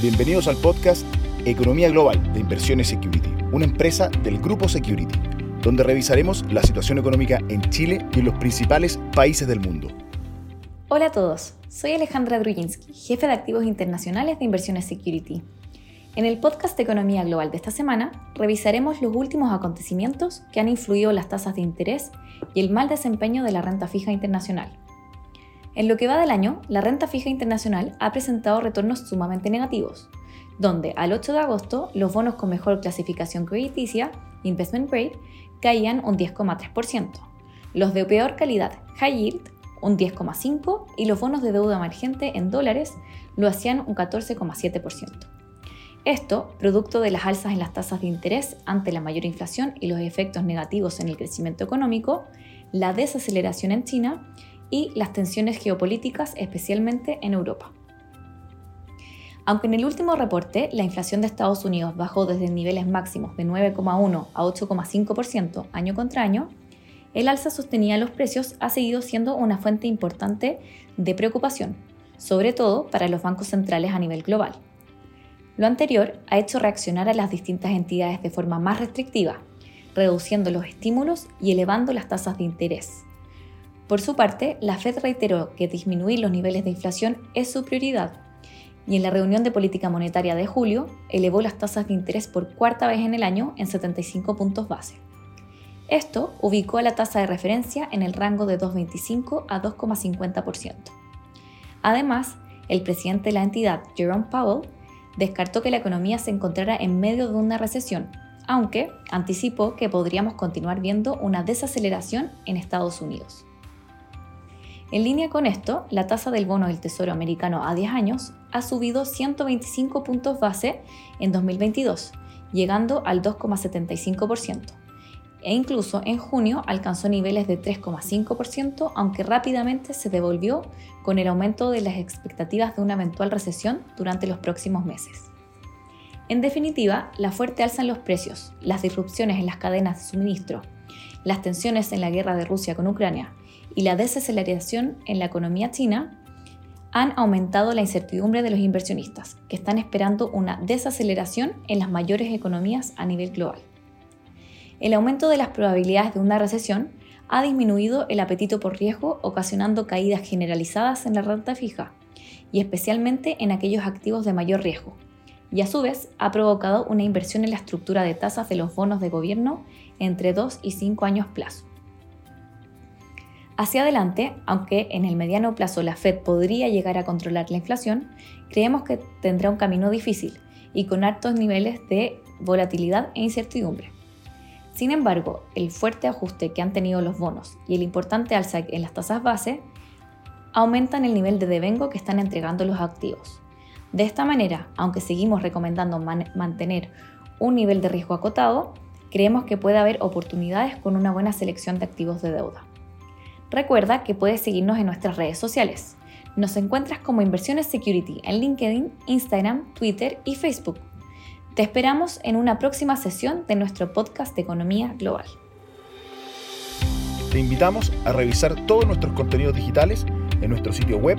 Bienvenidos al podcast Economía Global de Inversiones Security, una empresa del grupo Security, donde revisaremos la situación económica en Chile y en los principales países del mundo. Hola a todos, soy Alejandra Drujinski, jefe de activos internacionales de Inversiones Security. En el podcast Economía Global de esta semana, revisaremos los últimos acontecimientos que han influido las tasas de interés y el mal desempeño de la renta fija internacional. En lo que va del año, la renta fija internacional ha presentado retornos sumamente negativos, donde al 8 de agosto los bonos con mejor clasificación crediticia, investment grade, caían un 10,3%, los de peor calidad, high yield, un 10,5% y los bonos de deuda emergente en dólares lo hacían un 14,7%. Esto, producto de las alzas en las tasas de interés ante la mayor inflación y los efectos negativos en el crecimiento económico, la desaceleración en China y las tensiones geopolíticas, especialmente en Europa. Aunque en el último reporte la inflación de Estados Unidos bajó desde niveles máximos de 9,1 a 8,5% año contra año, el alza sostenida de los precios ha seguido siendo una fuente importante de preocupación, sobre todo para los bancos centrales a nivel global. Lo anterior ha hecho reaccionar a las distintas entidades de forma más restrictiva, reduciendo los estímulos y elevando las tasas de interés. Por su parte, la Fed reiteró que disminuir los niveles de inflación es su prioridad y en la reunión de política monetaria de julio elevó las tasas de interés por cuarta vez en el año en 75 puntos base. Esto ubicó a la tasa de referencia en el rango de 2,25 a 2,50%. Además, el presidente de la entidad, Jerome Powell, descartó que la economía se encontrara en medio de una recesión, aunque anticipó que podríamos continuar viendo una desaceleración en Estados Unidos. En línea con esto, la tasa del bono del Tesoro americano a 10 años ha subido 125 puntos base en 2022, llegando al 2,75%. E incluso en junio alcanzó niveles de 3,5%, aunque rápidamente se devolvió con el aumento de las expectativas de una eventual recesión durante los próximos meses. En definitiva, la fuerte alza en los precios, las disrupciones en las cadenas de suministro, las tensiones en la guerra de Rusia con Ucrania y la desaceleración en la economía china han aumentado la incertidumbre de los inversionistas, que están esperando una desaceleración en las mayores economías a nivel global. El aumento de las probabilidades de una recesión ha disminuido el apetito por riesgo, ocasionando caídas generalizadas en la renta fija, y especialmente en aquellos activos de mayor riesgo, y a su vez ha provocado una inversión en la estructura de tasas de los bonos de gobierno entre 2 y 5 años plazo. Hacia adelante, aunque en el mediano plazo la Fed podría llegar a controlar la inflación, creemos que tendrá un camino difícil y con altos niveles de volatilidad e incertidumbre. Sin embargo, el fuerte ajuste que han tenido los bonos y el importante alza en las tasas base aumentan el nivel de devengo que están entregando los activos. De esta manera, aunque seguimos recomendando mantener un nivel de riesgo acotado, creemos que puede haber oportunidades con una buena selección de activos de deuda. Recuerda que puedes seguirnos en nuestras redes sociales. Nos encuentras como Inversiones Security en LinkedIn, Instagram, Twitter y Facebook. Te esperamos en una próxima sesión de nuestro podcast de Economía Global. Te invitamos a revisar todos nuestros contenidos digitales en nuestro sitio web,